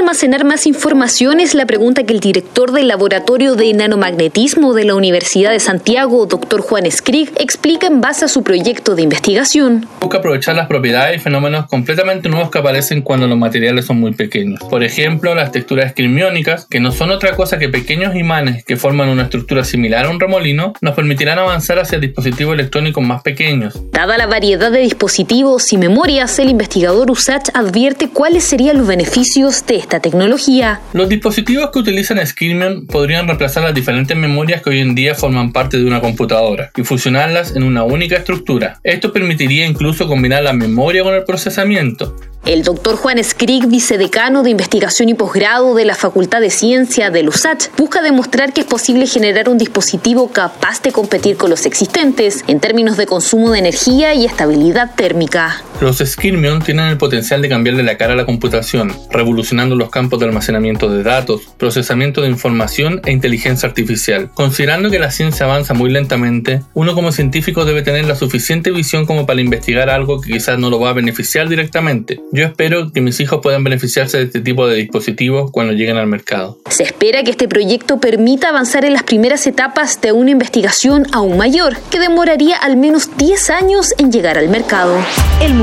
almacenar más información? Es la pregunta que el director del Laboratorio de Nanomagnetismo de la Universidad de Santiago, doctor Juan Skrig, explica en base a su proyecto de investigación. Busca aprovechar las propiedades y fenómenos completamente nuevos que aparecen cuando los materiales son muy pequeños. Por ejemplo, las texturas esquimiónicas, que no son otra cosa que pequeños imanes que forman una estructura similar a un remolino, nos permitirán avanzar hacia dispositivos electrónicos más pequeños. Dada la variedad de dispositivos y memorias, el investigador USACH advierte cuáles serían los beneficios de esta tecnología. Los dispositivos que utilizan Skillman podrían reemplazar las diferentes memorias que hoy en día forman parte de una computadora y fusionarlas en una única estructura. Esto permitiría incluso combinar la memoria con el procesamiento, el doctor Juan Skrig, vicedecano de investigación y posgrado de la Facultad de Ciencia de USACH, busca demostrar que es posible generar un dispositivo capaz de competir con los existentes en términos de consumo de energía y estabilidad térmica. Los Skirmion tienen el potencial de cambiarle la cara a la computación, revolucionando los campos de almacenamiento de datos, procesamiento de información e inteligencia artificial. Considerando que la ciencia avanza muy lentamente, uno como científico debe tener la suficiente visión como para investigar algo que quizás no lo va a beneficiar directamente yo espero que mis hijos puedan beneficiarse de este tipo de dispositivos cuando lleguen al mercado. Se espera que este proyecto permita avanzar en las primeras etapas de una investigación aún mayor, que demoraría al menos 10 años en llegar al mercado. El